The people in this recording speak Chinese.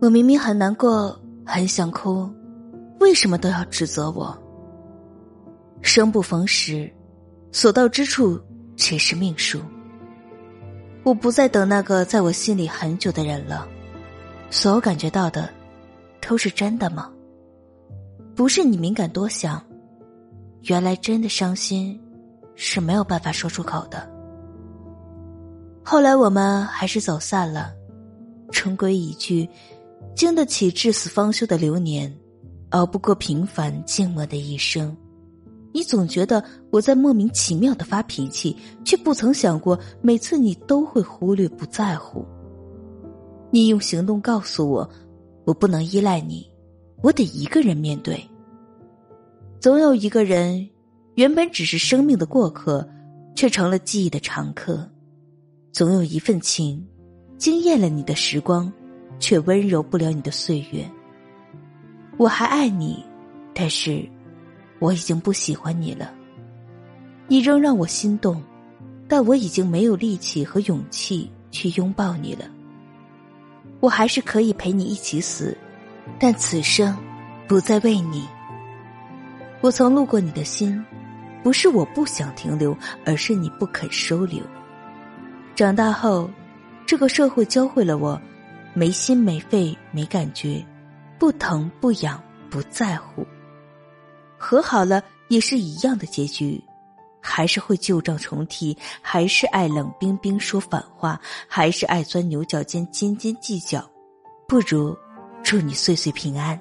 我明明很难过，很想哭，为什么都要指责我？生不逢时，所到之处皆是命数。我不再等那个在我心里很久的人了。所有感觉到的，都是真的吗？不是你敏感多想，原来真的伤心，是没有办法说出口的。后来我们还是走散了，终归一句，经得起至死方休的流年，熬不过平凡静默的一生。你总觉得我在莫名其妙的发脾气，却不曾想过，每次你都会忽略不在乎。你用行动告诉我，我不能依赖你，我得一个人面对。总有一个人，原本只是生命的过客，却成了记忆的常客。总有一份情，惊艳了你的时光，却温柔不了你的岁月。我还爱你，但是。我已经不喜欢你了，你仍让我心动，但我已经没有力气和勇气去拥抱你了。我还是可以陪你一起死，但此生不再为你。我曾路过你的心，不是我不想停留，而是你不肯收留。长大后，这个社会教会了我，没心没肺没感觉，不疼不痒不在乎。和好了也是一样的结局，还是会旧账重提，还是爱冷冰冰说反话，还是爱钻牛角尖斤斤计较。不如祝你岁岁平安。